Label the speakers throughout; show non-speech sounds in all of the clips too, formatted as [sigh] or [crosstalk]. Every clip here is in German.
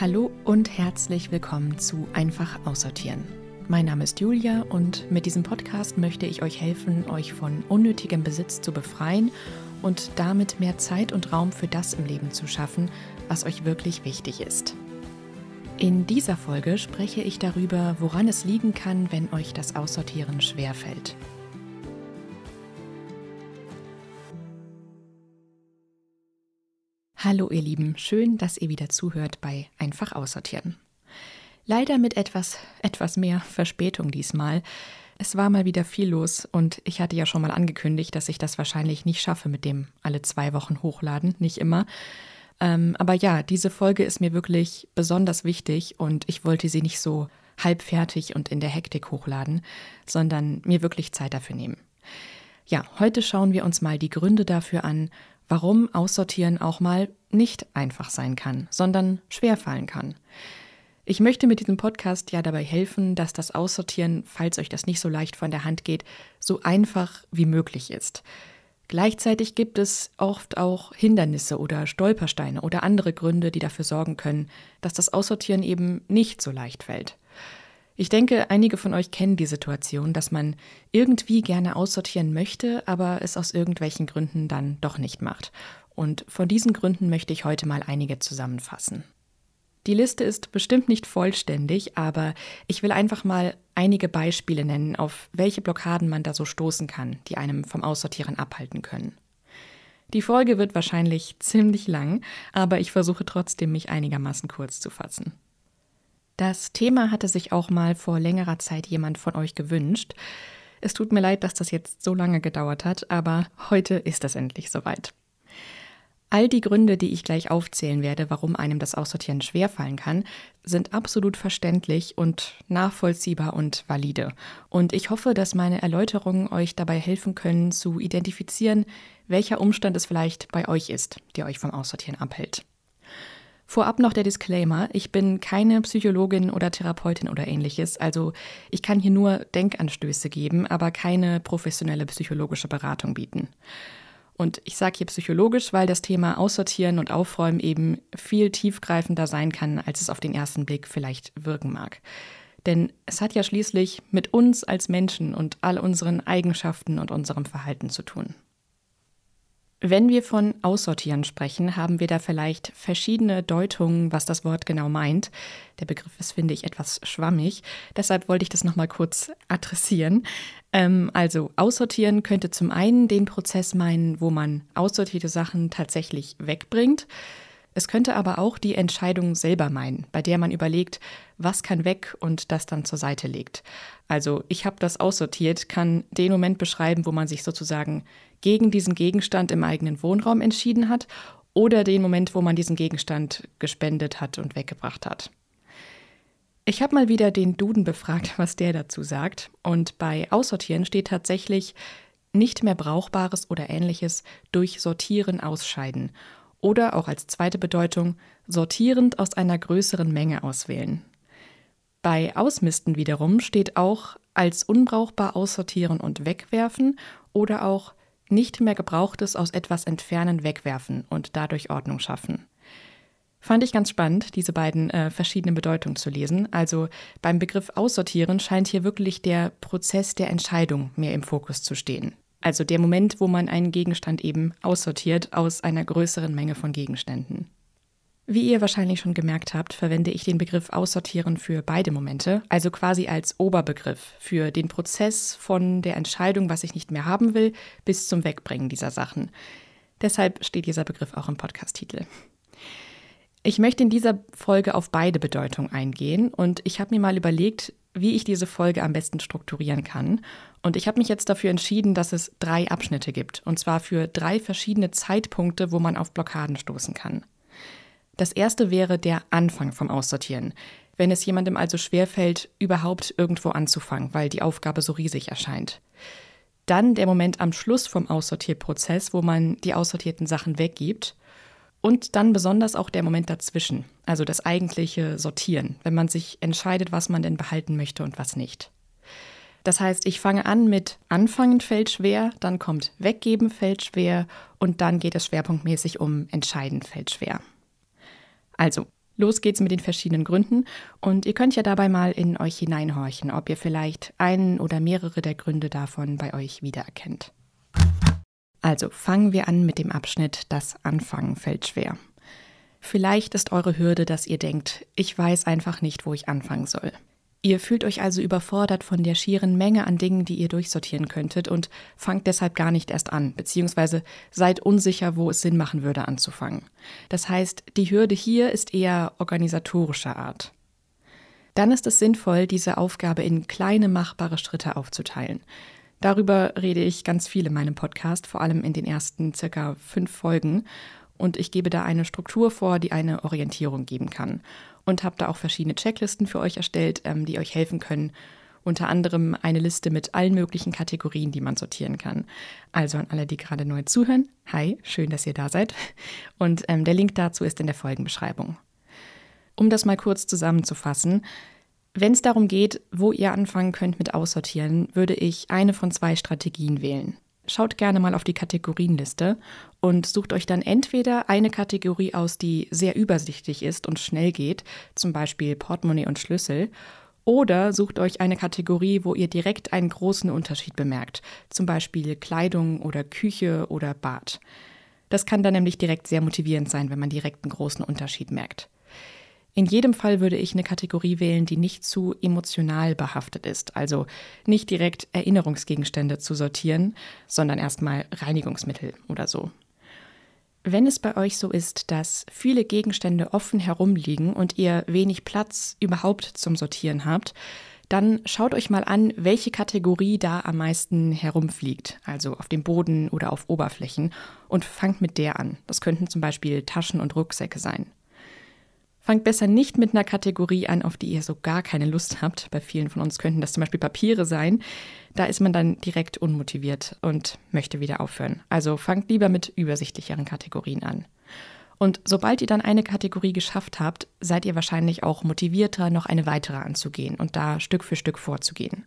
Speaker 1: Hallo und herzlich willkommen zu Einfach aussortieren. Mein Name ist Julia und mit diesem Podcast möchte ich euch helfen, euch von unnötigem Besitz zu befreien und damit mehr Zeit und Raum für das im Leben zu schaffen, was euch wirklich wichtig ist. In dieser Folge spreche ich darüber, woran es liegen kann, wenn euch das Aussortieren schwerfällt. Hallo ihr Lieben, schön, dass ihr wieder zuhört bei Einfach aussortieren. Leider mit etwas, etwas mehr Verspätung diesmal. Es war mal wieder viel los und ich hatte ja schon mal angekündigt, dass ich das wahrscheinlich nicht schaffe mit dem alle zwei Wochen hochladen, nicht immer. Ähm, aber ja, diese Folge ist mir wirklich besonders wichtig und ich wollte sie nicht so halbfertig und in der Hektik hochladen, sondern mir wirklich Zeit dafür nehmen. Ja, heute schauen wir uns mal die Gründe dafür an, warum Aussortieren auch mal nicht einfach sein kann, sondern schwer fallen kann. Ich möchte mit diesem Podcast ja dabei helfen, dass das Aussortieren, falls euch das nicht so leicht von der Hand geht, so einfach wie möglich ist. Gleichzeitig gibt es oft auch Hindernisse oder Stolpersteine oder andere Gründe, die dafür sorgen können, dass das Aussortieren eben nicht so leicht fällt. Ich denke, einige von euch kennen die Situation, dass man irgendwie gerne aussortieren möchte, aber es aus irgendwelchen Gründen dann doch nicht macht. Und von diesen Gründen möchte ich heute mal einige zusammenfassen. Die Liste ist bestimmt nicht vollständig, aber ich will einfach mal einige Beispiele nennen, auf welche Blockaden man da so stoßen kann, die einem vom Aussortieren abhalten können. Die Folge wird wahrscheinlich ziemlich lang, aber ich versuche trotzdem, mich einigermaßen kurz zu fassen. Das Thema hatte sich auch mal vor längerer Zeit jemand von euch gewünscht. Es tut mir leid, dass das jetzt so lange gedauert hat, aber heute ist es endlich soweit. All die Gründe, die ich gleich aufzählen werde, warum einem das Aussortieren schwerfallen kann, sind absolut verständlich und nachvollziehbar und valide. Und ich hoffe, dass meine Erläuterungen euch dabei helfen können, zu identifizieren, welcher Umstand es vielleicht bei euch ist, der euch vom Aussortieren abhält. Vorab noch der Disclaimer, ich bin keine Psychologin oder Therapeutin oder ähnliches, also ich kann hier nur Denkanstöße geben, aber keine professionelle psychologische Beratung bieten. Und ich sage hier psychologisch, weil das Thema Aussortieren und Aufräumen eben viel tiefgreifender sein kann, als es auf den ersten Blick vielleicht wirken mag. Denn es hat ja schließlich mit uns als Menschen und all unseren Eigenschaften und unserem Verhalten zu tun. Wenn wir von Aussortieren sprechen, haben wir da vielleicht verschiedene Deutungen, was das Wort genau meint. Der Begriff ist, finde ich, etwas schwammig. Deshalb wollte ich das nochmal kurz adressieren. Ähm, also Aussortieren könnte zum einen den Prozess meinen, wo man aussortierte Sachen tatsächlich wegbringt. Es könnte aber auch die Entscheidung selber meinen, bei der man überlegt, was kann weg und das dann zur Seite legt. Also ich habe das aussortiert, kann den Moment beschreiben, wo man sich sozusagen gegen diesen Gegenstand im eigenen Wohnraum entschieden hat oder den Moment, wo man diesen Gegenstand gespendet hat und weggebracht hat. Ich habe mal wieder den Duden befragt, [laughs] was der dazu sagt. Und bei Aussortieren steht tatsächlich nicht mehr Brauchbares oder ähnliches durch Sortieren ausscheiden. Oder auch als zweite Bedeutung sortierend aus einer größeren Menge auswählen. Bei Ausmisten wiederum steht auch als unbrauchbar aussortieren und wegwerfen oder auch nicht mehr Gebrauchtes aus etwas entfernen, wegwerfen und dadurch Ordnung schaffen. Fand ich ganz spannend, diese beiden äh, verschiedenen Bedeutungen zu lesen. Also beim Begriff Aussortieren scheint hier wirklich der Prozess der Entscheidung mehr im Fokus zu stehen. Also der Moment, wo man einen Gegenstand eben aussortiert aus einer größeren Menge von Gegenständen. Wie ihr wahrscheinlich schon gemerkt habt, verwende ich den Begriff Aussortieren für beide Momente, also quasi als Oberbegriff für den Prozess von der Entscheidung, was ich nicht mehr haben will, bis zum Wegbringen dieser Sachen. Deshalb steht dieser Begriff auch im Podcast-Titel. Ich möchte in dieser Folge auf beide Bedeutungen eingehen und ich habe mir mal überlegt, wie ich diese Folge am besten strukturieren kann. Und ich habe mich jetzt dafür entschieden, dass es drei Abschnitte gibt, und zwar für drei verschiedene Zeitpunkte, wo man auf Blockaden stoßen kann. Das erste wäre der Anfang vom Aussortieren. Wenn es jemandem also schwerfällt, überhaupt irgendwo anzufangen, weil die Aufgabe so riesig erscheint. Dann der Moment am Schluss vom Aussortierprozess, wo man die aussortierten Sachen weggibt. Und dann besonders auch der Moment dazwischen, also das eigentliche Sortieren, wenn man sich entscheidet, was man denn behalten möchte und was nicht. Das heißt, ich fange an mit Anfangen fällt schwer, dann kommt Weggeben fällt schwer und dann geht es schwerpunktmäßig um Entscheiden fällt schwer. Also, Los geht's mit den verschiedenen Gründen und ihr könnt ja dabei mal in euch hineinhorchen, ob ihr vielleicht einen oder mehrere der Gründe davon bei euch wiedererkennt. Also fangen wir an mit dem Abschnitt Das Anfangen fällt schwer. Vielleicht ist eure Hürde, dass ihr denkt, ich weiß einfach nicht, wo ich anfangen soll. Ihr fühlt euch also überfordert von der schieren Menge an Dingen, die ihr durchsortieren könntet und fangt deshalb gar nicht erst an, beziehungsweise seid unsicher, wo es Sinn machen würde anzufangen. Das heißt, die Hürde hier ist eher organisatorischer Art. Dann ist es sinnvoll, diese Aufgabe in kleine machbare Schritte aufzuteilen. Darüber rede ich ganz viel in meinem Podcast, vor allem in den ersten circa fünf Folgen. Und ich gebe da eine Struktur vor, die eine Orientierung geben kann und habe da auch verschiedene Checklisten für euch erstellt, ähm, die euch helfen können. Unter anderem eine Liste mit allen möglichen Kategorien, die man sortieren kann. Also an alle, die gerade neu zuhören, hi, schön, dass ihr da seid. Und ähm, der Link dazu ist in der Folgenbeschreibung. Um das mal kurz zusammenzufassen, wenn es darum geht, wo ihr anfangen könnt mit Aussortieren, würde ich eine von zwei Strategien wählen schaut gerne mal auf die Kategorienliste und sucht euch dann entweder eine Kategorie aus, die sehr übersichtlich ist und schnell geht, zum Beispiel Portemonnaie und Schlüssel, oder sucht euch eine Kategorie, wo ihr direkt einen großen Unterschied bemerkt, zum Beispiel Kleidung oder Küche oder Bad. Das kann dann nämlich direkt sehr motivierend sein, wenn man direkt einen großen Unterschied merkt. In jedem Fall würde ich eine Kategorie wählen, die nicht zu emotional behaftet ist, also nicht direkt Erinnerungsgegenstände zu sortieren, sondern erstmal Reinigungsmittel oder so. Wenn es bei euch so ist, dass viele Gegenstände offen herumliegen und ihr wenig Platz überhaupt zum Sortieren habt, dann schaut euch mal an, welche Kategorie da am meisten herumfliegt, also auf dem Boden oder auf Oberflächen, und fangt mit der an. Das könnten zum Beispiel Taschen und Rucksäcke sein. Fangt besser nicht mit einer Kategorie an, auf die ihr so gar keine Lust habt. Bei vielen von uns könnten das zum Beispiel Papiere sein. Da ist man dann direkt unmotiviert und möchte wieder aufhören. Also fangt lieber mit übersichtlicheren Kategorien an. Und sobald ihr dann eine Kategorie geschafft habt, seid ihr wahrscheinlich auch motivierter, noch eine weitere anzugehen und da Stück für Stück vorzugehen.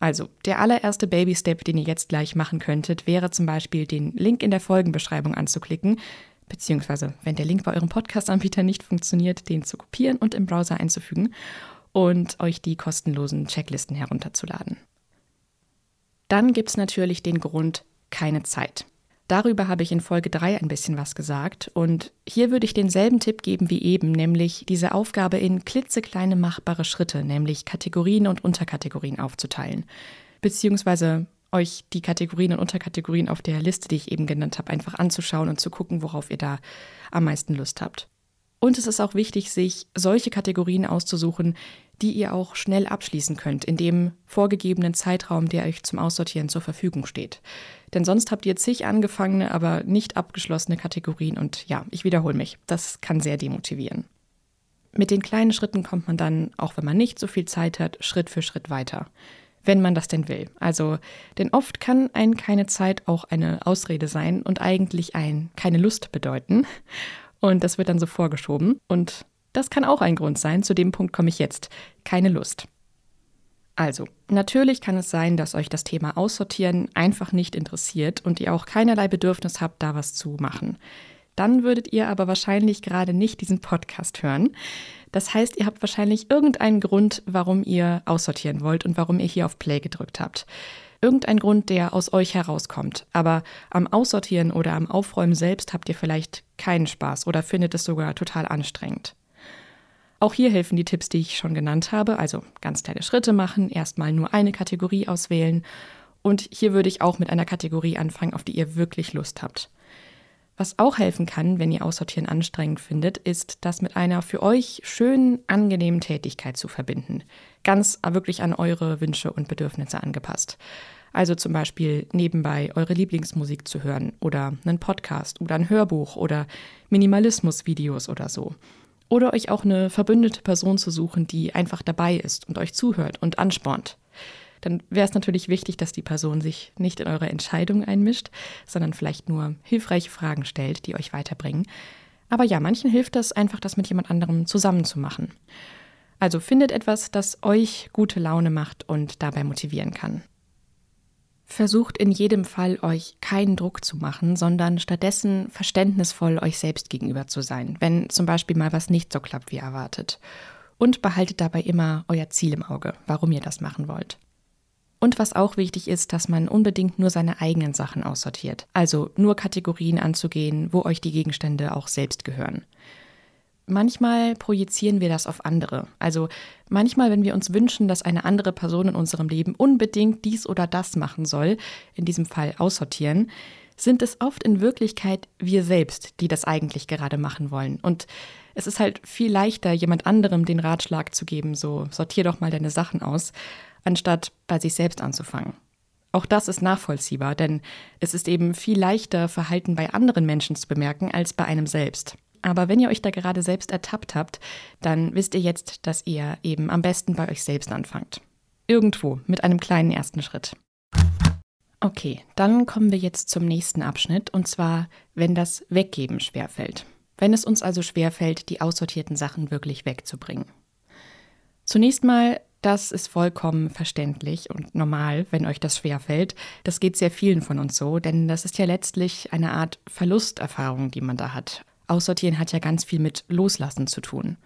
Speaker 1: Also, der allererste Baby-Step, den ihr jetzt gleich machen könntet, wäre zum Beispiel den Link in der Folgenbeschreibung anzuklicken, beziehungsweise wenn der Link bei eurem Podcast-Anbieter nicht funktioniert, den zu kopieren und im Browser einzufügen und euch die kostenlosen Checklisten herunterzuladen. Dann gibt es natürlich den Grund keine Zeit. Darüber habe ich in Folge 3 ein bisschen was gesagt und hier würde ich denselben Tipp geben wie eben, nämlich diese Aufgabe in klitzekleine machbare Schritte, nämlich Kategorien und Unterkategorien aufzuteilen, beziehungsweise euch die Kategorien und Unterkategorien auf der Liste, die ich eben genannt habe, einfach anzuschauen und zu gucken, worauf ihr da am meisten Lust habt. Und es ist auch wichtig, sich solche Kategorien auszusuchen, die ihr auch schnell abschließen könnt, in dem vorgegebenen Zeitraum, der euch zum Aussortieren zur Verfügung steht. Denn sonst habt ihr zig angefangene, aber nicht abgeschlossene Kategorien und ja, ich wiederhole mich, das kann sehr demotivieren. Mit den kleinen Schritten kommt man dann, auch wenn man nicht so viel Zeit hat, Schritt für Schritt weiter wenn man das denn will. Also, denn oft kann ein keine Zeit auch eine Ausrede sein und eigentlich ein keine Lust bedeuten. Und das wird dann so vorgeschoben. Und das kann auch ein Grund sein. Zu dem Punkt komme ich jetzt. Keine Lust. Also, natürlich kann es sein, dass euch das Thema Aussortieren einfach nicht interessiert und ihr auch keinerlei Bedürfnis habt, da was zu machen. Dann würdet ihr aber wahrscheinlich gerade nicht diesen Podcast hören. Das heißt, ihr habt wahrscheinlich irgendeinen Grund, warum ihr aussortieren wollt und warum ihr hier auf Play gedrückt habt. Irgendein Grund, der aus euch herauskommt. Aber am Aussortieren oder am Aufräumen selbst habt ihr vielleicht keinen Spaß oder findet es sogar total anstrengend. Auch hier helfen die Tipps, die ich schon genannt habe, also ganz kleine Schritte machen, erstmal nur eine Kategorie auswählen und hier würde ich auch mit einer Kategorie anfangen, auf die ihr wirklich Lust habt. Was auch helfen kann, wenn ihr Aussortieren anstrengend findet, ist, das mit einer für euch schönen, angenehmen Tätigkeit zu verbinden. Ganz wirklich an eure Wünsche und Bedürfnisse angepasst. Also zum Beispiel nebenbei eure Lieblingsmusik zu hören oder einen Podcast oder ein Hörbuch oder Minimalismusvideos oder so. Oder euch auch eine verbündete Person zu suchen, die einfach dabei ist und euch zuhört und anspornt dann wäre es natürlich wichtig, dass die Person sich nicht in eure Entscheidung einmischt, sondern vielleicht nur hilfreiche Fragen stellt, die euch weiterbringen. Aber ja, manchen hilft das einfach, das mit jemand anderem zusammen zu machen. Also findet etwas, das euch gute Laune macht und dabei motivieren kann. Versucht in jedem Fall, euch keinen Druck zu machen, sondern stattdessen verständnisvoll euch selbst gegenüber zu sein, wenn zum Beispiel mal was nicht so klappt wie erwartet. Und behaltet dabei immer euer Ziel im Auge, warum ihr das machen wollt. Und was auch wichtig ist, dass man unbedingt nur seine eigenen Sachen aussortiert. Also nur Kategorien anzugehen, wo euch die Gegenstände auch selbst gehören. Manchmal projizieren wir das auf andere. Also manchmal, wenn wir uns wünschen, dass eine andere Person in unserem Leben unbedingt dies oder das machen soll, in diesem Fall aussortieren, sind es oft in Wirklichkeit wir selbst, die das eigentlich gerade machen wollen. Und es ist halt viel leichter, jemand anderem den Ratschlag zu geben, so sortier doch mal deine Sachen aus, anstatt bei sich selbst anzufangen. Auch das ist nachvollziehbar, denn es ist eben viel leichter, Verhalten bei anderen Menschen zu bemerken als bei einem selbst. Aber wenn ihr euch da gerade selbst ertappt habt, dann wisst ihr jetzt, dass ihr eben am besten bei euch selbst anfangt. Irgendwo mit einem kleinen ersten Schritt. Okay, dann kommen wir jetzt zum nächsten Abschnitt, und zwar, wenn das Weggeben schwerfällt. Wenn es uns also schwerfällt, die aussortierten Sachen wirklich wegzubringen. Zunächst mal, das ist vollkommen verständlich und normal, wenn euch das schwerfällt. Das geht sehr vielen von uns so, denn das ist ja letztlich eine Art Verlusterfahrung, die man da hat. Aussortieren hat ja ganz viel mit Loslassen zu tun.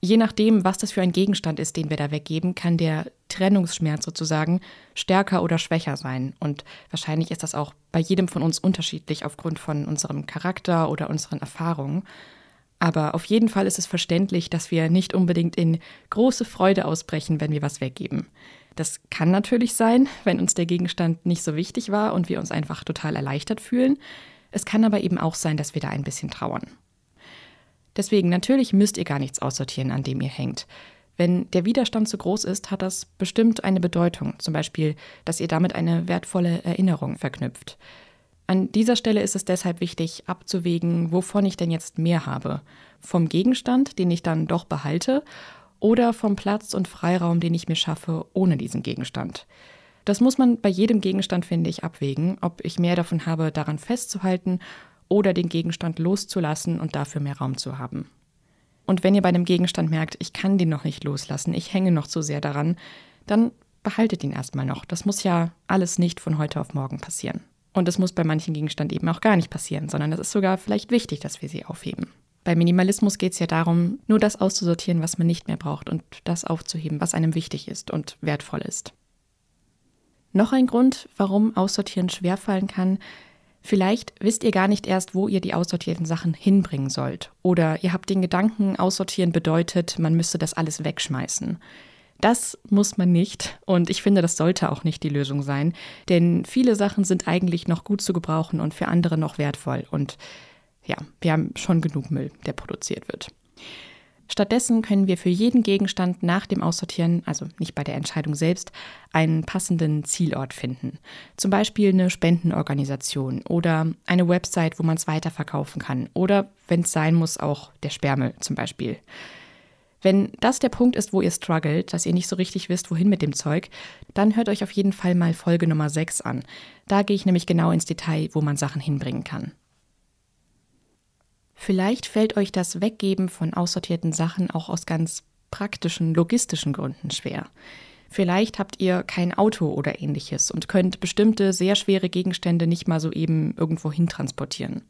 Speaker 1: Je nachdem, was das für ein Gegenstand ist, den wir da weggeben, kann der Trennungsschmerz sozusagen stärker oder schwächer sein. Und wahrscheinlich ist das auch bei jedem von uns unterschiedlich aufgrund von unserem Charakter oder unseren Erfahrungen. Aber auf jeden Fall ist es verständlich, dass wir nicht unbedingt in große Freude ausbrechen, wenn wir was weggeben. Das kann natürlich sein, wenn uns der Gegenstand nicht so wichtig war und wir uns einfach total erleichtert fühlen. Es kann aber eben auch sein, dass wir da ein bisschen trauern. Deswegen, natürlich müsst ihr gar nichts aussortieren, an dem ihr hängt. Wenn der Widerstand zu groß ist, hat das bestimmt eine Bedeutung, zum Beispiel, dass ihr damit eine wertvolle Erinnerung verknüpft. An dieser Stelle ist es deshalb wichtig, abzuwägen, wovon ich denn jetzt mehr habe. Vom Gegenstand, den ich dann doch behalte, oder vom Platz und Freiraum, den ich mir schaffe ohne diesen Gegenstand. Das muss man bei jedem Gegenstand, finde ich, abwägen, ob ich mehr davon habe, daran festzuhalten oder den Gegenstand loszulassen und dafür mehr Raum zu haben. Und wenn ihr bei einem Gegenstand merkt, ich kann den noch nicht loslassen, ich hänge noch zu sehr daran, dann behaltet ihn erstmal noch. Das muss ja alles nicht von heute auf morgen passieren. Und es muss bei manchen Gegenständen eben auch gar nicht passieren, sondern es ist sogar vielleicht wichtig, dass wir sie aufheben. Bei Minimalismus geht es ja darum, nur das auszusortieren, was man nicht mehr braucht und das aufzuheben, was einem wichtig ist und wertvoll ist. Noch ein Grund, warum Aussortieren schwerfallen kann, Vielleicht wisst ihr gar nicht erst, wo ihr die aussortierten Sachen hinbringen sollt. Oder ihr habt den Gedanken, aussortieren bedeutet, man müsste das alles wegschmeißen. Das muss man nicht und ich finde, das sollte auch nicht die Lösung sein, denn viele Sachen sind eigentlich noch gut zu gebrauchen und für andere noch wertvoll. Und ja, wir haben schon genug Müll, der produziert wird. Stattdessen können wir für jeden Gegenstand nach dem Aussortieren, also nicht bei der Entscheidung selbst, einen passenden Zielort finden. Zum Beispiel eine Spendenorganisation oder eine Website, wo man es weiterverkaufen kann. Oder, wenn es sein muss, auch der Sperrmüll zum Beispiel. Wenn das der Punkt ist, wo ihr struggelt, dass ihr nicht so richtig wisst, wohin mit dem Zeug, dann hört euch auf jeden Fall mal Folge Nummer 6 an. Da gehe ich nämlich genau ins Detail, wo man Sachen hinbringen kann. Vielleicht fällt euch das Weggeben von aussortierten Sachen auch aus ganz praktischen, logistischen Gründen schwer. Vielleicht habt ihr kein Auto oder ähnliches und könnt bestimmte sehr schwere Gegenstände nicht mal so eben irgendwo transportieren.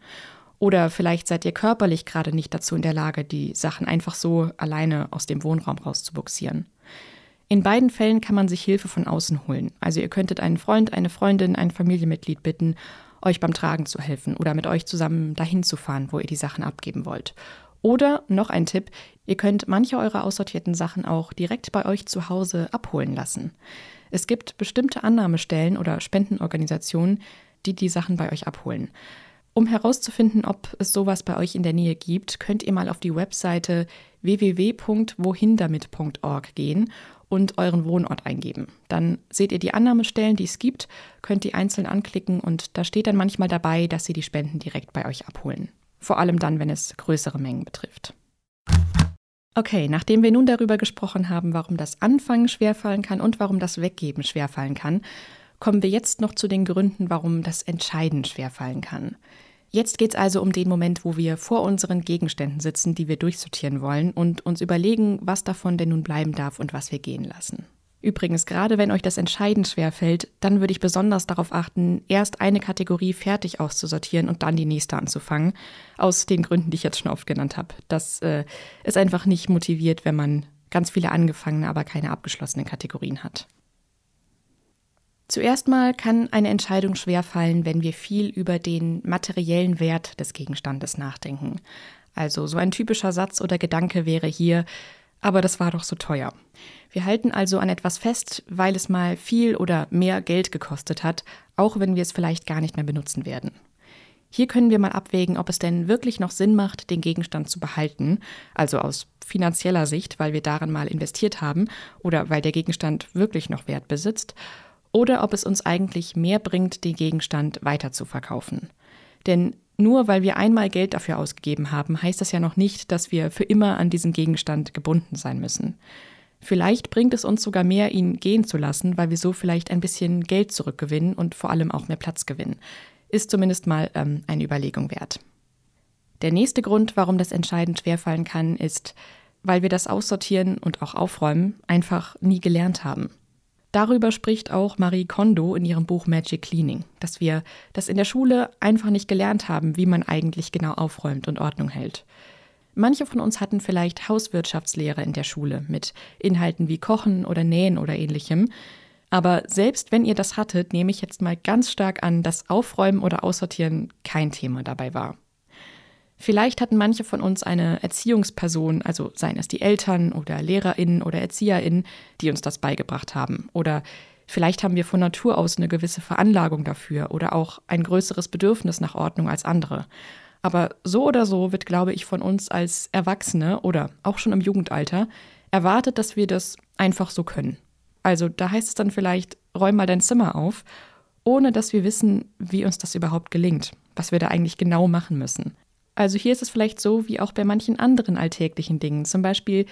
Speaker 1: Oder vielleicht seid ihr körperlich gerade nicht dazu in der Lage, die Sachen einfach so alleine aus dem Wohnraum rauszubuxieren. In beiden Fällen kann man sich Hilfe von außen holen. Also ihr könntet einen Freund, eine Freundin, ein Familienmitglied bitten euch beim Tragen zu helfen oder mit euch zusammen dahin zu fahren, wo ihr die Sachen abgeben wollt. Oder noch ein Tipp, ihr könnt manche eurer aussortierten Sachen auch direkt bei euch zu Hause abholen lassen. Es gibt bestimmte Annahmestellen oder Spendenorganisationen, die die Sachen bei euch abholen. Um herauszufinden, ob es sowas bei euch in der Nähe gibt, könnt ihr mal auf die Webseite www.wohindamit.org gehen und euren Wohnort eingeben. Dann seht ihr die Annahmestellen, die es gibt, könnt die einzeln anklicken und da steht dann manchmal dabei, dass sie die Spenden direkt bei euch abholen. Vor allem dann, wenn es größere Mengen betrifft. Okay, nachdem wir nun darüber gesprochen haben, warum das Anfangen schwerfallen kann und warum das Weggeben schwerfallen kann, kommen wir jetzt noch zu den Gründen, warum das Entscheiden schwerfallen kann. Jetzt geht es also um den Moment, wo wir vor unseren Gegenständen sitzen, die wir durchsortieren wollen und uns überlegen, was davon denn nun bleiben darf und was wir gehen lassen. Übrigens, gerade wenn euch das Entscheiden schwerfällt, dann würde ich besonders darauf achten, erst eine Kategorie fertig auszusortieren und dann die nächste anzufangen. Aus den Gründen, die ich jetzt schon oft genannt habe. Das äh, ist einfach nicht motiviert, wenn man ganz viele angefangene, aber keine abgeschlossenen Kategorien hat. Zuerst mal kann eine Entscheidung schwerfallen, wenn wir viel über den materiellen Wert des Gegenstandes nachdenken. Also so ein typischer Satz oder Gedanke wäre hier, aber das war doch so teuer. Wir halten also an etwas fest, weil es mal viel oder mehr Geld gekostet hat, auch wenn wir es vielleicht gar nicht mehr benutzen werden. Hier können wir mal abwägen, ob es denn wirklich noch Sinn macht, den Gegenstand zu behalten, also aus finanzieller Sicht, weil wir darin mal investiert haben oder weil der Gegenstand wirklich noch Wert besitzt, oder ob es uns eigentlich mehr bringt, den Gegenstand weiter zu verkaufen. Denn nur weil wir einmal Geld dafür ausgegeben haben, heißt das ja noch nicht, dass wir für immer an diesen Gegenstand gebunden sein müssen. Vielleicht bringt es uns sogar mehr, ihn gehen zu lassen, weil wir so vielleicht ein bisschen Geld zurückgewinnen und vor allem auch mehr Platz gewinnen. Ist zumindest mal ähm, eine Überlegung wert. Der nächste Grund, warum das entscheidend schwerfallen kann, ist, weil wir das Aussortieren und auch Aufräumen einfach nie gelernt haben. Darüber spricht auch Marie Kondo in ihrem Buch Magic Cleaning, dass wir das in der Schule einfach nicht gelernt haben, wie man eigentlich genau aufräumt und Ordnung hält. Manche von uns hatten vielleicht Hauswirtschaftslehre in der Schule mit Inhalten wie Kochen oder Nähen oder ähnlichem. Aber selbst wenn ihr das hattet, nehme ich jetzt mal ganz stark an, dass Aufräumen oder Aussortieren kein Thema dabei war. Vielleicht hatten manche von uns eine Erziehungsperson, also seien es die Eltern oder Lehrerinnen oder Erzieherinnen, die uns das beigebracht haben. Oder vielleicht haben wir von Natur aus eine gewisse Veranlagung dafür oder auch ein größeres Bedürfnis nach Ordnung als andere. Aber so oder so wird, glaube ich, von uns als Erwachsene oder auch schon im Jugendalter erwartet, dass wir das einfach so können. Also da heißt es dann vielleicht, räum mal dein Zimmer auf, ohne dass wir wissen, wie uns das überhaupt gelingt, was wir da eigentlich genau machen müssen. Also hier ist es vielleicht so wie auch bei manchen anderen alltäglichen Dingen, zum Beispiel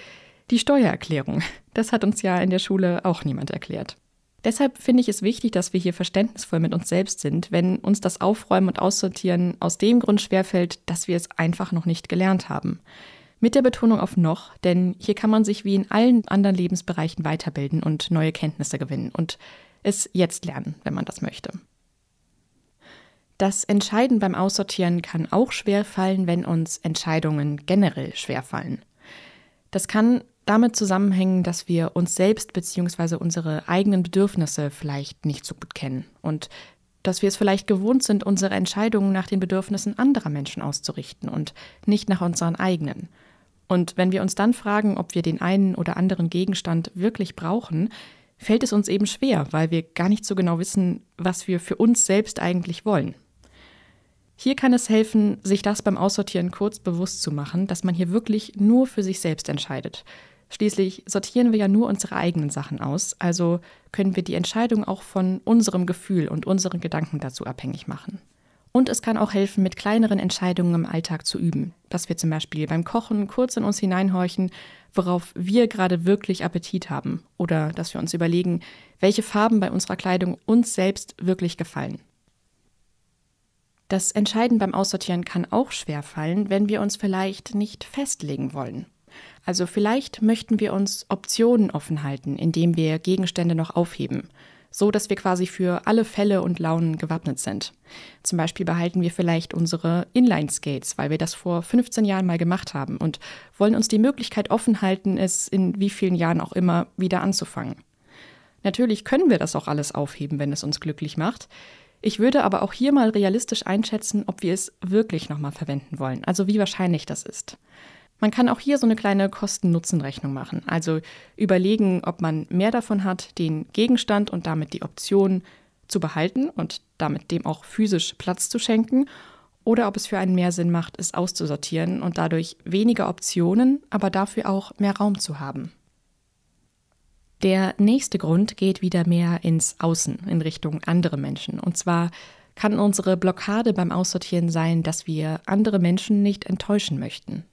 Speaker 1: die Steuererklärung. Das hat uns ja in der Schule auch niemand erklärt. Deshalb finde ich es wichtig, dass wir hier verständnisvoll mit uns selbst sind, wenn uns das Aufräumen und Aussortieren aus dem Grund schwerfällt, dass wir es einfach noch nicht gelernt haben. Mit der Betonung auf noch, denn hier kann man sich wie in allen anderen Lebensbereichen weiterbilden und neue Kenntnisse gewinnen und es jetzt lernen, wenn man das möchte. Das Entscheiden beim Aussortieren kann auch schwerfallen, wenn uns Entscheidungen generell schwerfallen. Das kann damit zusammenhängen, dass wir uns selbst bzw. unsere eigenen Bedürfnisse vielleicht nicht so gut kennen und dass wir es vielleicht gewohnt sind, unsere Entscheidungen nach den Bedürfnissen anderer Menschen auszurichten und nicht nach unseren eigenen. Und wenn wir uns dann fragen, ob wir den einen oder anderen Gegenstand wirklich brauchen, fällt es uns eben schwer, weil wir gar nicht so genau wissen, was wir für uns selbst eigentlich wollen. Hier kann es helfen, sich das beim Aussortieren kurz bewusst zu machen, dass man hier wirklich nur für sich selbst entscheidet. Schließlich sortieren wir ja nur unsere eigenen Sachen aus, also können wir die Entscheidung auch von unserem Gefühl und unseren Gedanken dazu abhängig machen. Und es kann auch helfen, mit kleineren Entscheidungen im Alltag zu üben, dass wir zum Beispiel beim Kochen kurz in uns hineinhorchen, worauf wir gerade wirklich Appetit haben, oder dass wir uns überlegen, welche Farben bei unserer Kleidung uns selbst wirklich gefallen. Das Entscheiden beim Aussortieren kann auch schwer fallen, wenn wir uns vielleicht nicht festlegen wollen. Also vielleicht möchten wir uns Optionen offen halten, indem wir Gegenstände noch aufheben, so dass wir quasi für alle Fälle und Launen gewappnet sind. Zum Beispiel behalten wir vielleicht unsere Inline-Skates, weil wir das vor 15 Jahren mal gemacht haben und wollen uns die Möglichkeit offen halten, es in wie vielen Jahren auch immer wieder anzufangen. Natürlich können wir das auch alles aufheben, wenn es uns glücklich macht. Ich würde aber auch hier mal realistisch einschätzen, ob wir es wirklich nochmal verwenden wollen, also wie wahrscheinlich das ist. Man kann auch hier so eine kleine Kosten-Nutzen-Rechnung machen, also überlegen, ob man mehr davon hat, den Gegenstand und damit die Option zu behalten und damit dem auch physisch Platz zu schenken, oder ob es für einen mehr Sinn macht, es auszusortieren und dadurch weniger Optionen, aber dafür auch mehr Raum zu haben. Der nächste Grund geht wieder mehr ins Außen, in Richtung andere Menschen. Und zwar kann unsere Blockade beim Aussortieren sein, dass wir andere Menschen nicht enttäuschen möchten.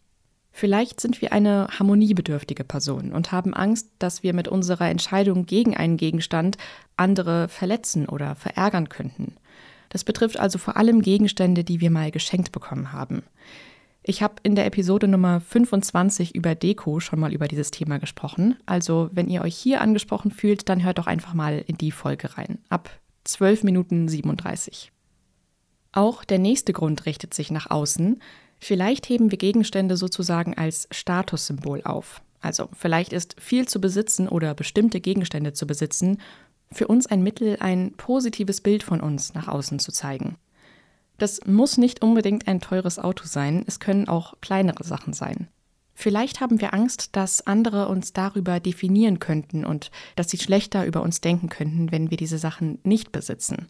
Speaker 1: Vielleicht sind wir eine harmoniebedürftige Person und haben Angst, dass wir mit unserer Entscheidung gegen einen Gegenstand andere verletzen oder verärgern könnten. Das betrifft also vor allem Gegenstände, die wir mal geschenkt bekommen haben. Ich habe in der Episode Nummer 25 über Deko schon mal über dieses Thema gesprochen. Also, wenn ihr euch hier angesprochen fühlt, dann hört doch einfach mal in die Folge rein. Ab 12 Minuten 37. Auch der nächste Grund richtet sich nach außen. Vielleicht heben wir Gegenstände sozusagen als Statussymbol auf. Also, vielleicht ist viel zu besitzen oder bestimmte Gegenstände zu besitzen für uns ein Mittel, ein positives Bild von uns nach außen zu zeigen. Das muss nicht unbedingt ein teures Auto sein, es können auch kleinere Sachen sein. Vielleicht haben wir Angst, dass andere uns darüber definieren könnten und dass sie schlechter über uns denken könnten, wenn wir diese Sachen nicht besitzen.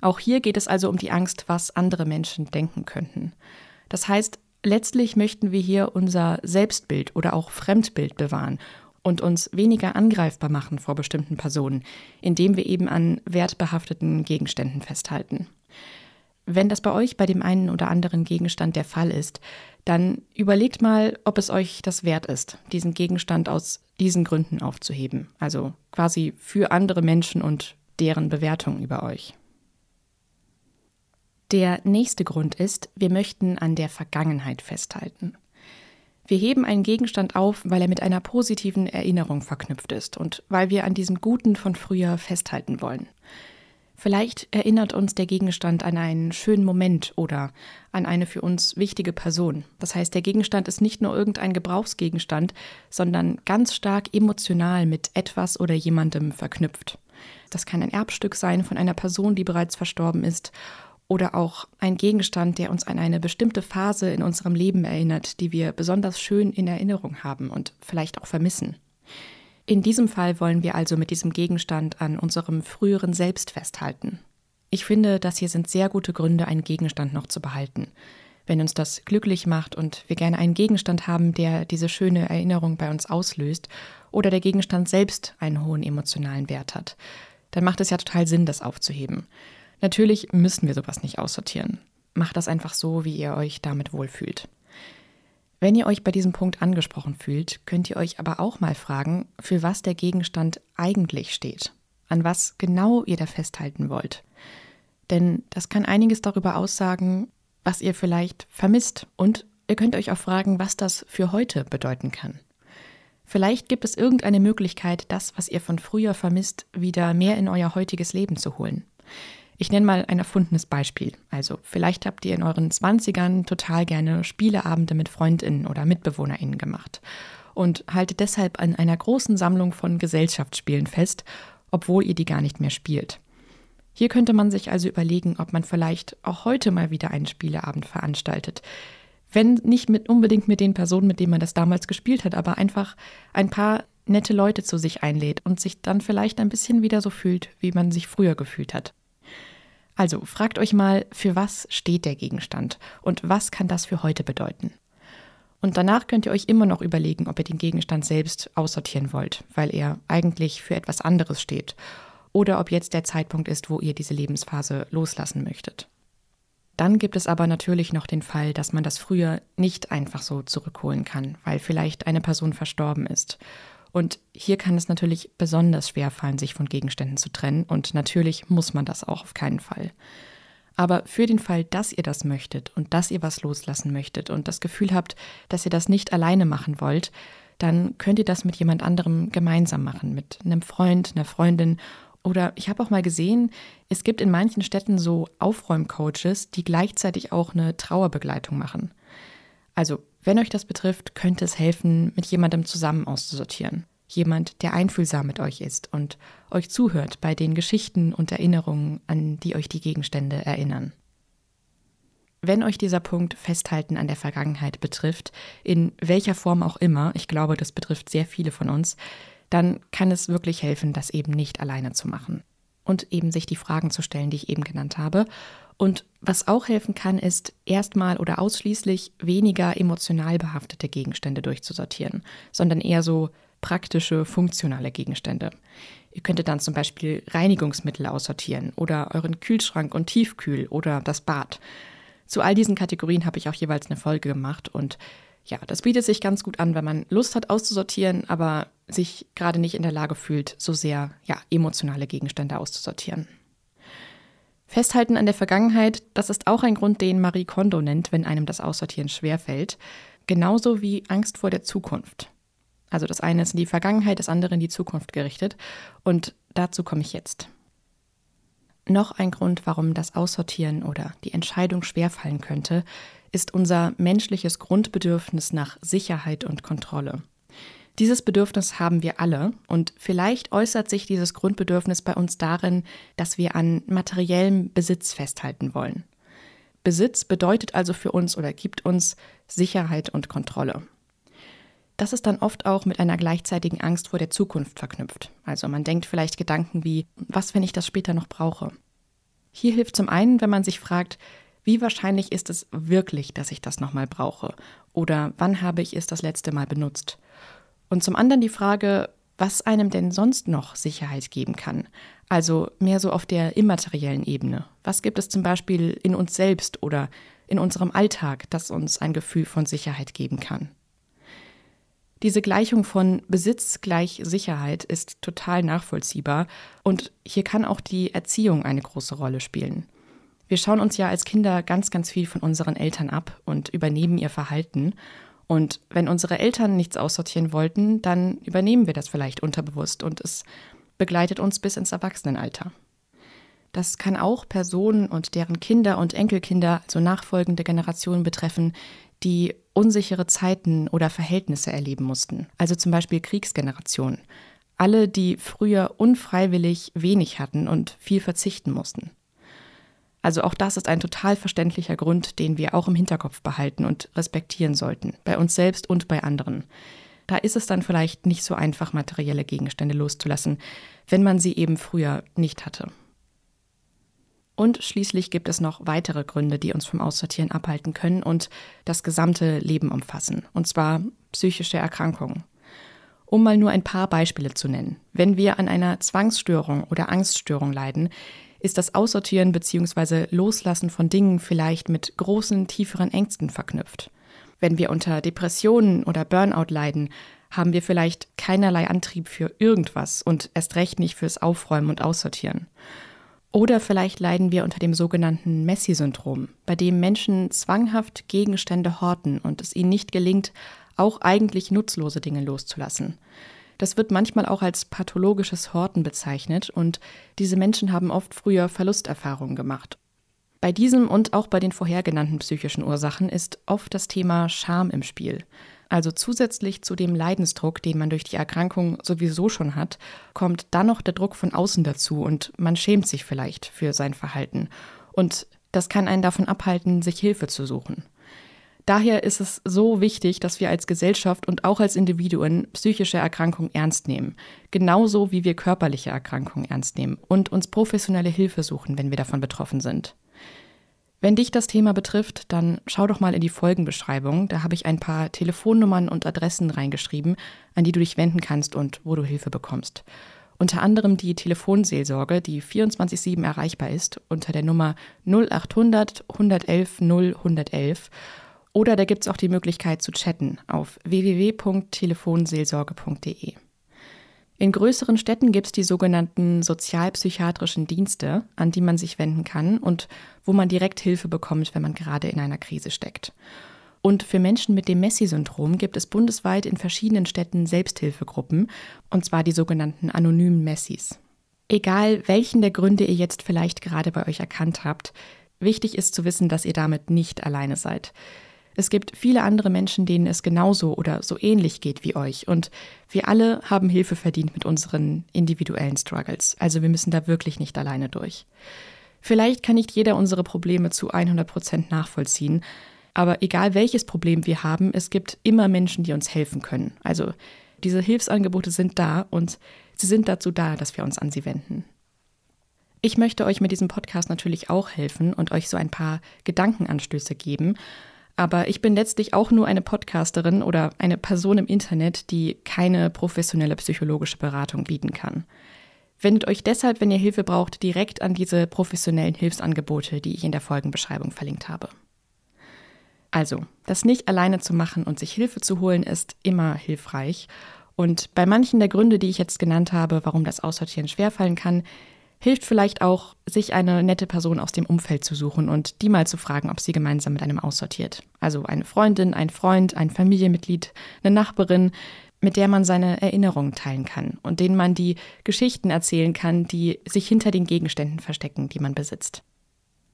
Speaker 1: Auch hier geht es also um die Angst, was andere Menschen denken könnten. Das heißt, letztlich möchten wir hier unser Selbstbild oder auch Fremdbild bewahren und uns weniger angreifbar machen vor bestimmten Personen, indem wir eben an wertbehafteten Gegenständen festhalten. Wenn das bei euch bei dem einen oder anderen Gegenstand der Fall ist, dann überlegt mal, ob es euch das wert ist, diesen Gegenstand aus diesen Gründen aufzuheben. Also quasi für andere Menschen und deren Bewertung über euch. Der nächste Grund ist, wir möchten an der Vergangenheit festhalten. Wir heben einen Gegenstand auf, weil er mit einer positiven Erinnerung verknüpft ist und weil wir an diesem Guten von früher festhalten wollen. Vielleicht erinnert uns der Gegenstand an einen schönen Moment oder an eine für uns wichtige Person. Das heißt, der Gegenstand ist nicht nur irgendein Gebrauchsgegenstand, sondern ganz stark emotional mit etwas oder jemandem verknüpft. Das kann ein Erbstück sein von einer Person, die bereits verstorben ist, oder auch ein Gegenstand, der uns an eine bestimmte Phase in unserem Leben erinnert, die wir besonders schön in Erinnerung haben und vielleicht auch vermissen. In diesem Fall wollen wir also mit diesem Gegenstand an unserem früheren Selbst festhalten. Ich finde, das hier sind sehr gute Gründe, einen Gegenstand noch zu behalten. Wenn uns das glücklich macht und wir gerne einen Gegenstand haben, der diese schöne Erinnerung bei uns auslöst, oder der Gegenstand selbst einen hohen emotionalen Wert hat, dann macht es ja total Sinn, das aufzuheben. Natürlich müssen wir sowas nicht aussortieren. Macht das einfach so, wie ihr euch damit wohlfühlt. Wenn ihr euch bei diesem Punkt angesprochen fühlt, könnt ihr euch aber auch mal fragen, für was der Gegenstand eigentlich steht, an was genau ihr da festhalten wollt. Denn das kann einiges darüber aussagen, was ihr vielleicht vermisst und ihr könnt euch auch fragen, was das für heute bedeuten kann. Vielleicht gibt es irgendeine Möglichkeit, das, was ihr von früher vermisst, wieder mehr in euer heutiges Leben zu holen. Ich nenne mal ein erfundenes Beispiel. Also vielleicht habt ihr in euren 20ern total gerne Spieleabende mit Freundinnen oder Mitbewohnerinnen gemacht und haltet deshalb an einer großen Sammlung von Gesellschaftsspielen fest, obwohl ihr die gar nicht mehr spielt. Hier könnte man sich also überlegen, ob man vielleicht auch heute mal wieder einen Spieleabend veranstaltet. Wenn nicht mit, unbedingt mit den Personen, mit denen man das damals gespielt hat, aber einfach ein paar nette Leute zu sich einlädt und sich dann vielleicht ein bisschen wieder so fühlt, wie man sich früher gefühlt hat. Also fragt euch mal, für was steht der Gegenstand und was kann das für heute bedeuten. Und danach könnt ihr euch immer noch überlegen, ob ihr den Gegenstand selbst aussortieren wollt, weil er eigentlich für etwas anderes steht. Oder ob jetzt der Zeitpunkt ist, wo ihr diese Lebensphase loslassen möchtet. Dann gibt es aber natürlich noch den Fall, dass man das früher nicht einfach so zurückholen kann, weil vielleicht eine Person verstorben ist und hier kann es natürlich besonders schwer fallen, sich von Gegenständen zu trennen. Und natürlich muss man das auch auf keinen Fall. Aber für den Fall, dass ihr das möchtet und dass ihr was loslassen möchtet und das Gefühl habt, dass ihr das nicht alleine machen wollt, dann könnt ihr das mit jemand anderem gemeinsam machen, mit einem Freund, einer Freundin. Oder ich habe auch mal gesehen, es gibt in manchen Städten so Aufräumcoaches, die gleichzeitig auch eine Trauerbegleitung machen. Also, wenn euch das betrifft, könnte es helfen, mit jemandem zusammen auszusortieren. Jemand, der einfühlsam mit euch ist und euch zuhört bei den Geschichten und Erinnerungen, an die euch die Gegenstände erinnern. Wenn euch dieser Punkt Festhalten an der Vergangenheit betrifft, in welcher Form auch immer, ich glaube, das betrifft sehr viele von uns, dann kann es wirklich helfen, das eben nicht alleine zu machen und eben sich die Fragen zu stellen, die ich eben genannt habe und was auch helfen kann, ist erstmal oder ausschließlich weniger emotional behaftete Gegenstände durchzusortieren, sondern eher so praktische, funktionale Gegenstände. Ihr könntet dann zum Beispiel Reinigungsmittel aussortieren oder euren Kühlschrank und Tiefkühl oder das Bad. Zu all diesen Kategorien habe ich auch jeweils eine Folge gemacht und ja, das bietet sich ganz gut an, wenn man Lust hat auszusortieren, aber sich gerade nicht in der Lage fühlt, so sehr ja, emotionale Gegenstände auszusortieren. Festhalten an der Vergangenheit, das ist auch ein Grund, den Marie Kondo nennt, wenn einem das Aussortieren schwerfällt. Genauso wie Angst vor der Zukunft. Also das eine ist in die Vergangenheit, das andere in die Zukunft gerichtet. Und dazu komme ich jetzt. Noch ein Grund, warum das Aussortieren oder die Entscheidung schwerfallen könnte, ist unser menschliches Grundbedürfnis nach Sicherheit und Kontrolle. Dieses Bedürfnis haben wir alle und vielleicht äußert sich dieses Grundbedürfnis bei uns darin, dass wir an materiellem Besitz festhalten wollen. Besitz bedeutet also für uns oder gibt uns Sicherheit und Kontrolle. Das ist dann oft auch mit einer gleichzeitigen Angst vor der Zukunft verknüpft. Also man denkt vielleicht Gedanken wie, was, wenn ich das später noch brauche? Hier hilft zum einen, wenn man sich fragt, wie wahrscheinlich ist es wirklich, dass ich das nochmal brauche? Oder wann habe ich es das letzte Mal benutzt? Und zum anderen die Frage, was einem denn sonst noch Sicherheit geben kann. Also mehr so auf der immateriellen Ebene. Was gibt es zum Beispiel in uns selbst oder in unserem Alltag, das uns ein Gefühl von Sicherheit geben kann? Diese Gleichung von Besitz gleich Sicherheit ist total nachvollziehbar und hier kann auch die Erziehung eine große Rolle spielen. Wir schauen uns ja als Kinder ganz, ganz viel von unseren Eltern ab und übernehmen ihr Verhalten. Und wenn unsere Eltern nichts aussortieren wollten, dann übernehmen wir das vielleicht unterbewusst und es begleitet uns bis ins Erwachsenenalter. Das kann auch Personen und deren Kinder und Enkelkinder, also nachfolgende Generationen betreffen, die unsichere Zeiten oder Verhältnisse erleben mussten, also zum Beispiel Kriegsgenerationen. Alle, die früher unfreiwillig wenig hatten und viel verzichten mussten. Also auch das ist ein total verständlicher Grund, den wir auch im Hinterkopf behalten und respektieren sollten, bei uns selbst und bei anderen. Da ist es dann vielleicht nicht so einfach, materielle Gegenstände loszulassen, wenn man sie eben früher nicht hatte. Und schließlich gibt es noch weitere Gründe, die uns vom Aussortieren abhalten können und das gesamte Leben umfassen, und zwar psychische Erkrankungen. Um mal nur ein paar Beispiele zu nennen. Wenn wir an einer Zwangsstörung oder Angststörung leiden, ist das Aussortieren bzw. Loslassen von Dingen vielleicht mit großen, tieferen Ängsten verknüpft. Wenn wir unter Depressionen oder Burnout leiden, haben wir vielleicht keinerlei Antrieb für irgendwas und erst recht nicht fürs Aufräumen und Aussortieren. Oder vielleicht leiden wir unter dem sogenannten Messi-Syndrom, bei dem Menschen zwanghaft Gegenstände horten und es ihnen nicht gelingt, auch eigentlich nutzlose Dinge loszulassen. Das wird manchmal auch als pathologisches Horten bezeichnet und diese Menschen haben oft früher Verlusterfahrungen gemacht. Bei diesem und auch bei den vorhergenannten psychischen Ursachen ist oft das Thema Scham im Spiel. Also zusätzlich zu dem Leidensdruck, den man durch die Erkrankung sowieso schon hat, kommt dann noch der Druck von außen dazu und man schämt sich vielleicht für sein Verhalten. Und das kann einen davon abhalten, sich Hilfe zu suchen. Daher ist es so wichtig, dass wir als Gesellschaft und auch als Individuen psychische Erkrankungen ernst nehmen. Genauso wie wir körperliche Erkrankungen ernst nehmen und uns professionelle Hilfe suchen, wenn wir davon betroffen sind. Wenn dich das Thema betrifft, dann schau doch mal in die Folgenbeschreibung. Da habe ich ein paar Telefonnummern und Adressen reingeschrieben, an die du dich wenden kannst und wo du Hilfe bekommst. Unter anderem die Telefonseelsorge, die 24-7 erreichbar ist, unter der Nummer 0800 111 0 111. Oder da gibt es auch die Möglichkeit zu chatten auf www.telefonseelsorge.de. In größeren Städten gibt es die sogenannten sozialpsychiatrischen Dienste, an die man sich wenden kann und wo man direkt Hilfe bekommt, wenn man gerade in einer Krise steckt. Und für Menschen mit dem Messi-Syndrom gibt es bundesweit in verschiedenen Städten Selbsthilfegruppen, und zwar die sogenannten anonymen Messis. Egal, welchen der Gründe ihr jetzt vielleicht gerade bei euch erkannt habt, wichtig ist zu wissen, dass ihr damit nicht alleine seid. Es gibt viele andere Menschen, denen es genauso oder so ähnlich geht wie euch. Und wir alle haben Hilfe verdient mit unseren individuellen Struggles. Also wir müssen da wirklich nicht alleine durch. Vielleicht kann nicht jeder unsere Probleme zu 100 Prozent nachvollziehen. Aber egal welches Problem wir haben, es gibt immer Menschen, die uns helfen können. Also diese Hilfsangebote sind da und sie sind dazu da, dass wir uns an sie wenden. Ich möchte euch mit diesem Podcast natürlich auch helfen und euch so ein paar Gedankenanstöße geben aber ich bin letztlich auch nur eine Podcasterin oder eine Person im Internet, die keine professionelle psychologische Beratung bieten kann. Wendet euch deshalb, wenn ihr Hilfe braucht, direkt an diese professionellen Hilfsangebote, die ich in der Folgenbeschreibung verlinkt habe. Also, das nicht alleine zu machen und sich Hilfe zu holen, ist immer hilfreich. Und bei manchen der Gründe, die ich jetzt genannt habe, warum das Aussortieren schwerfallen kann, Hilft vielleicht auch, sich eine nette Person aus dem Umfeld zu suchen und die mal zu fragen, ob sie gemeinsam mit einem aussortiert. Also eine Freundin, ein Freund, ein Familienmitglied, eine Nachbarin, mit der man seine Erinnerungen teilen kann und denen man die Geschichten erzählen kann, die sich hinter den Gegenständen verstecken, die man besitzt.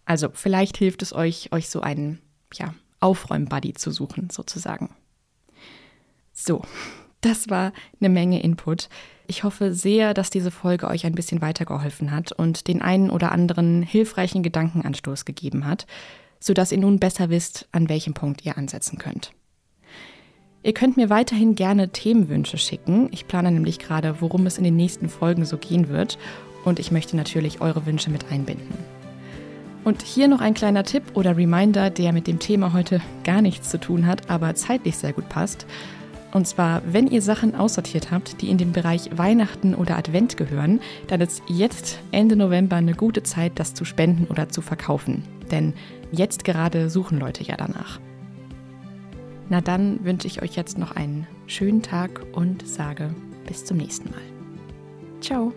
Speaker 1: Also vielleicht hilft es euch, euch so einen ja, Aufräumbuddy zu suchen, sozusagen. So, das war eine Menge Input. Ich hoffe sehr, dass diese Folge euch ein bisschen weitergeholfen hat und den einen oder anderen hilfreichen Gedankenanstoß gegeben hat, sodass ihr nun besser wisst, an welchem Punkt ihr ansetzen könnt. Ihr könnt mir weiterhin gerne Themenwünsche schicken. Ich plane nämlich gerade, worum es in den nächsten Folgen so gehen wird und ich möchte natürlich eure Wünsche mit einbinden. Und hier noch ein kleiner Tipp oder Reminder, der mit dem Thema heute gar nichts zu tun hat, aber zeitlich sehr gut passt. Und zwar, wenn ihr Sachen aussortiert habt, die in den Bereich Weihnachten oder Advent gehören, dann ist jetzt Ende November eine gute Zeit, das zu spenden oder zu verkaufen. Denn jetzt gerade suchen Leute ja danach. Na dann wünsche ich euch jetzt noch einen schönen Tag und sage bis zum nächsten Mal. Ciao.